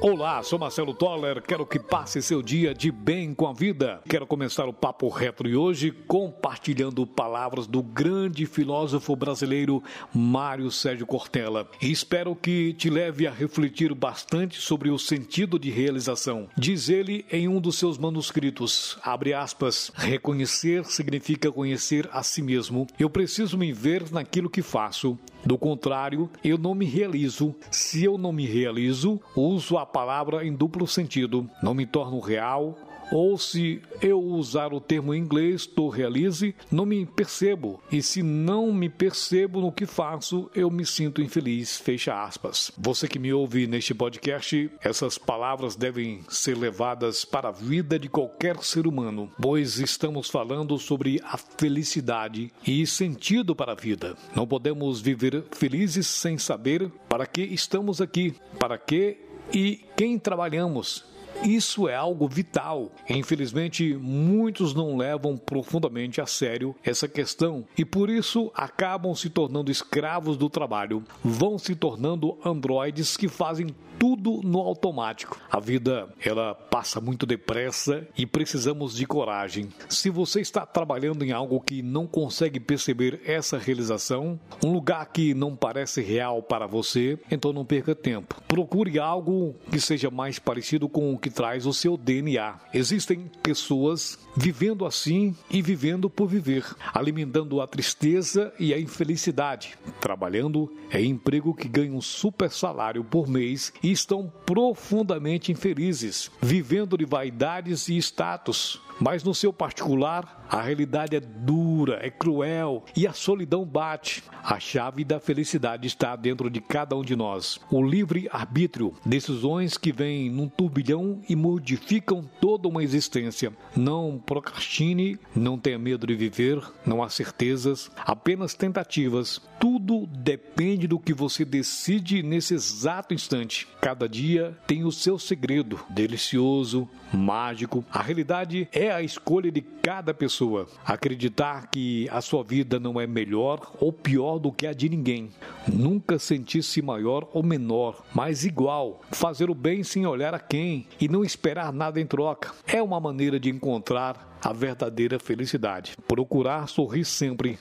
Olá, sou Marcelo Toller. Quero que passe seu dia de bem com a vida. Quero começar o papo retro e hoje compartilhando palavras do grande filósofo brasileiro Mário Sérgio Cortella. Espero que te leve a refletir bastante sobre o sentido de realização. Diz ele em um dos seus manuscritos, abre aspas, reconhecer significa conhecer a si mesmo. Eu preciso me ver naquilo que faço. Do contrário, eu não me realizo. Se eu não me realizo, uso a palavra em duplo sentido. Não me torno real, ou se eu usar o termo em inglês, to realize, não me percebo. E se não me percebo no que faço, eu me sinto infeliz. Fecha aspas. Você que me ouve neste podcast, essas palavras devem ser levadas para a vida de qualquer ser humano, pois estamos falando sobre a felicidade e sentido para a vida. Não podemos viver felizes sem saber para que estamos aqui, para que e quem trabalhamos isso é algo vital. Infelizmente, muitos não levam profundamente a sério essa questão e por isso acabam se tornando escravos do trabalho, vão se tornando androides que fazem tudo no automático. A vida, ela passa muito depressa e precisamos de coragem. Se você está trabalhando em algo que não consegue perceber essa realização, um lugar que não parece real para você, então não perca tempo. Procure algo que seja mais parecido com o que traz o seu DNA. Existem pessoas vivendo assim e vivendo por viver, alimentando a tristeza e a infelicidade, trabalhando em emprego que ganha um super salário por mês e estão profundamente infelizes, vivendo de vaidades e status. Mas no seu particular, a realidade é dura, é cruel e a solidão bate. A chave da felicidade está dentro de cada um de nós. O livre arbítrio, decisões que vêm num turbilhão e modificam toda uma existência. Não procrastine, não tenha medo de viver, não há certezas, apenas tentativas. Tudo depende do que você decide nesse exato instante. Cada dia tem o seu segredo, delicioso, mágico. A realidade é a escolha de cada pessoa. Acreditar que a sua vida não é melhor ou pior do que a de ninguém. Nunca sentir-se maior ou menor, mas igual. Fazer o bem sem olhar a quem e não esperar nada em troca. É uma maneira de encontrar a verdadeira felicidade. Procurar sorrir sempre,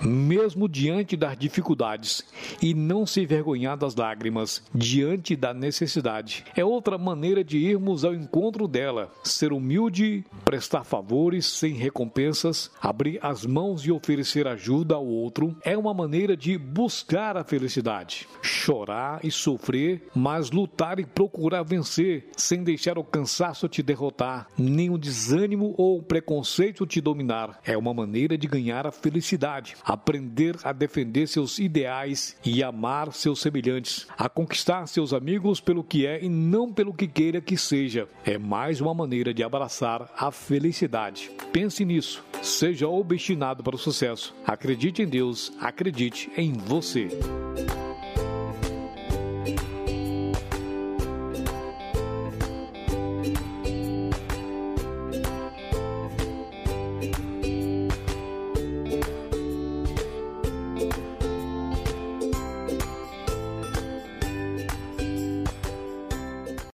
mesmo diante das dificuldades, e não se envergonhar das lágrimas diante da necessidade. É outra maneira de irmos ao encontro dela. Ser humilde, prestar favores sem recompensas, abrir as mãos e oferecer ajuda ao outro é uma maneira de buscar a felicidade. Chorar e sofrer, mas lutar e procurar vencer, sem deixar o cansaço te derrotar, nem o desânimo ou o preconceito te dominar. É uma maneira de ganhar a felicidade, aprender a defender seus ideais e amar seus semelhantes, a conquistar seus amigos pelo que é e não pelo que queira que seja. É mais uma maneira de abraçar a felicidade. Pense nisso. Seja obstinado para o sucesso. Acredite em Deus, acredite em você.